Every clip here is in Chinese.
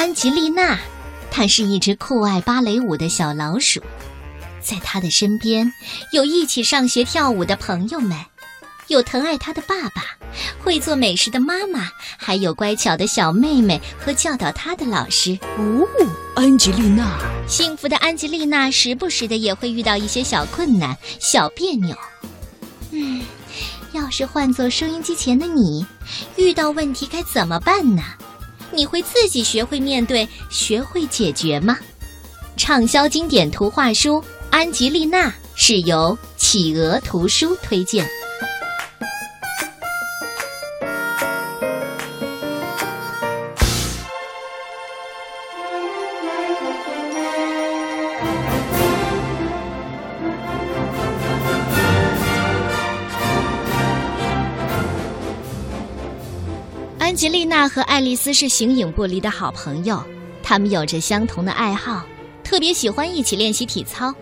安吉丽娜，她是一只酷爱芭蕾舞的小老鼠，在她的身边有一起上学跳舞的朋友们，有疼爱她的爸爸，会做美食的妈妈，还有乖巧的小妹妹和教导她的老师。哦，安吉丽娜，幸福的安吉丽娜时不时的也会遇到一些小困难、小别扭。嗯，要是换做收音机前的你，遇到问题该怎么办呢？你会自己学会面对、学会解决吗？畅销经典图画书《安吉丽娜》是由企鹅图书推荐。安吉丽娜和爱丽丝是形影不离的好朋友，她们有着相同的爱好，特别喜欢一起练习体操。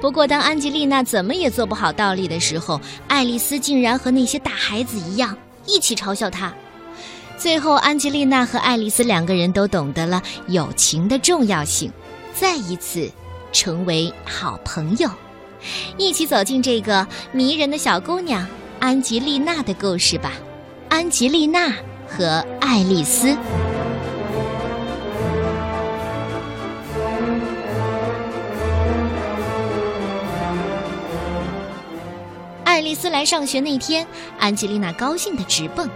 不过，当安吉丽娜怎么也做不好倒立的时候，爱丽丝竟然和那些大孩子一样，一起嘲笑她。最后，安吉丽娜和爱丽丝两个人都懂得了友情的重要性，再一次成为好朋友，一起走进这个迷人的小姑娘安吉丽娜的故事吧。安吉丽娜。和爱丽丝。爱丽丝来上学那天，安吉丽娜高兴的直蹦。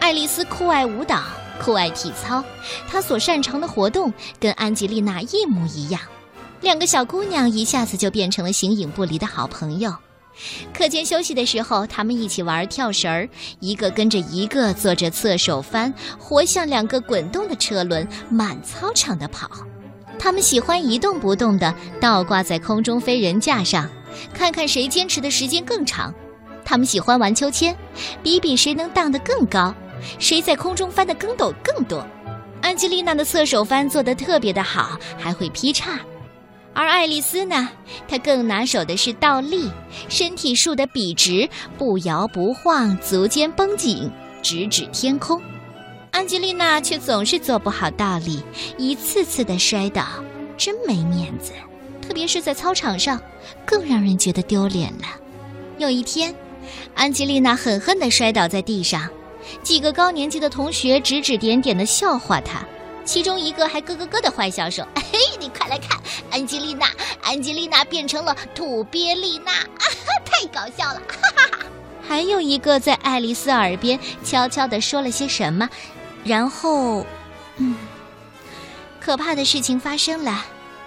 爱丽丝酷爱舞蹈，酷爱体操，她所擅长的活动跟安吉丽娜一模一样，两个小姑娘一下子就变成了形影不离的好朋友。课间休息的时候，他们一起玩跳绳儿，一个跟着一个做着侧手翻，活像两个滚动的车轮，满操场的跑。他们喜欢一动不动地倒挂在空中飞人架上，看看谁坚持的时间更长。他们喜欢玩秋千，比比谁能荡得更高，谁在空中翻的跟斗更多。安吉丽娜的侧手翻做得特别的好，还会劈叉。而爱丽丝呢，她更拿手的是倒立，身体竖得笔直，不摇不晃，足尖绷紧，直指天空。安吉丽娜却总是做不好倒立，一次次的摔倒，真没面子。特别是在操场上，更让人觉得丢脸了。有一天，安吉丽娜狠狠地摔倒在地上，几个高年级的同学指指点点的笑话她。其中一个还咯咯咯的坏笑说：“ 嘿，你快来看，安吉丽娜，安吉丽娜变成了土鳖丽娜，啊哈，太搞笑了！”哈哈哈。还有一个在爱丽丝耳边悄悄地说了些什么，然后，嗯，可怕的事情发生了，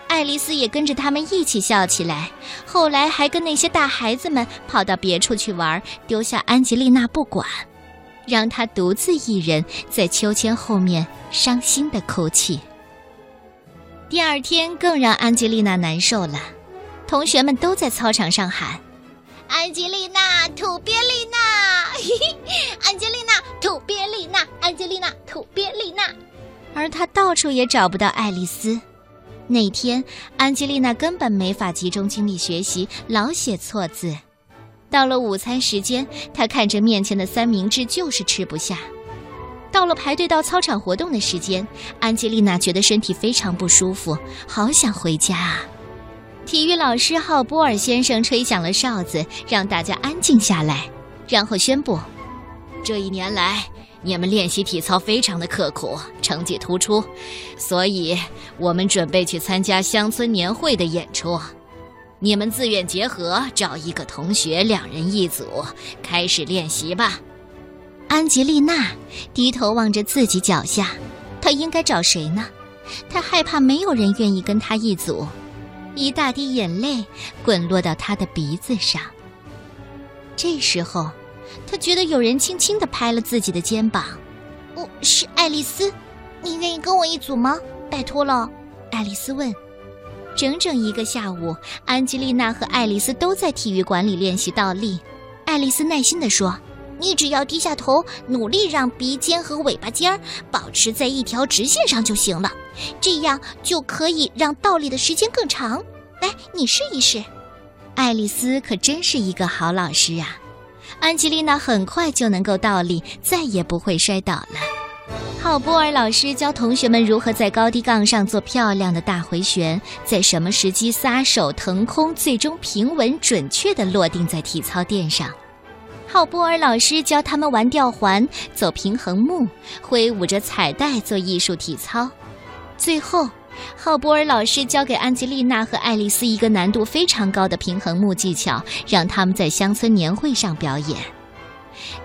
爱丽丝也跟着他们一起笑起来。后来还跟那些大孩子们跑到别处去玩，丢下安吉丽娜不管。让他独自一人在秋千后面伤心的哭泣。第二天更让安吉丽娜难受了，同学们都在操场上喊：“安吉丽娜，土鳖丽娜，安吉丽娜，土鳖丽娜，安吉丽娜，土鳖丽娜。”而她到处也找不到爱丽丝。那天，安吉丽娜根本没法集中精力学习，老写错字。到了午餐时间，他看着面前的三明治就是吃不下。到了排队到操场活动的时间，安吉丽娜觉得身体非常不舒服，好想回家啊！体育老师浩波尔先生吹响了哨子，让大家安静下来，然后宣布：这一年来，你们练习体操非常的刻苦，成绩突出，所以我们准备去参加乡村年会的演出。你们自愿结合，找一个同学，两人一组，开始练习吧。安吉丽娜低头望着自己脚下，她应该找谁呢？她害怕没有人愿意跟她一组，一大滴眼泪滚落到她的鼻子上。这时候，她觉得有人轻轻地拍了自己的肩膀。我是爱丽丝，你愿意跟我一组吗？拜托了，爱丽丝问。整整一个下午，安吉丽娜和爱丽丝都在体育馆里练习倒立。爱丽丝耐心地说：“你只要低下头，努力让鼻尖和尾巴尖儿保持在一条直线上就行了，这样就可以让倒立的时间更长。来，你试一试。”爱丽丝可真是一个好老师啊！安吉丽娜很快就能够倒立，再也不会摔倒了。浩波尔老师教同学们如何在高低杠上做漂亮的大回旋，在什么时机撒手腾空，最终平稳准确地落定在体操垫上。浩波尔老师教他们玩吊环、走平衡木、挥舞着彩带做艺术体操。最后，浩波尔老师教给安吉丽娜和爱丽丝一个难度非常高的平衡木技巧，让他们在乡村年会上表演。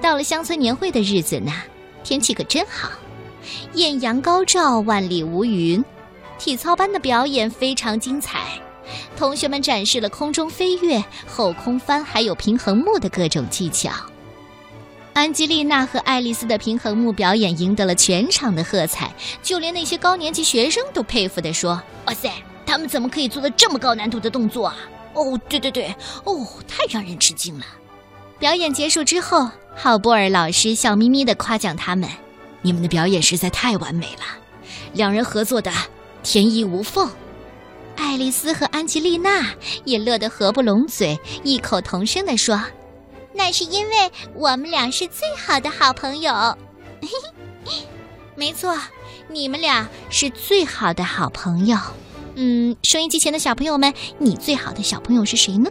到了乡村年会的日子呢，天气可真好。艳阳高照，万里无云。体操班的表演非常精彩，同学们展示了空中飞跃、后空翻，还有平衡木的各种技巧。安吉丽娜和爱丽丝的平衡木表演赢得了全场的喝彩，就连那些高年级学生都佩服地说：“哇塞，他们怎么可以做的这么高难度的动作啊？哦，对对对，哦，太让人吃惊了。”表演结束之后，浩波尔老师笑眯眯地夸奖他们。你们的表演实在太完美了，两人合作的天衣无缝。爱丽丝和安吉丽娜也乐得合不拢嘴，异口同声地说：“那是因为我们俩是最好的好朋友。”没错，你们俩是最好的好朋友。嗯，收音机前的小朋友们，你最好的小朋友是谁呢？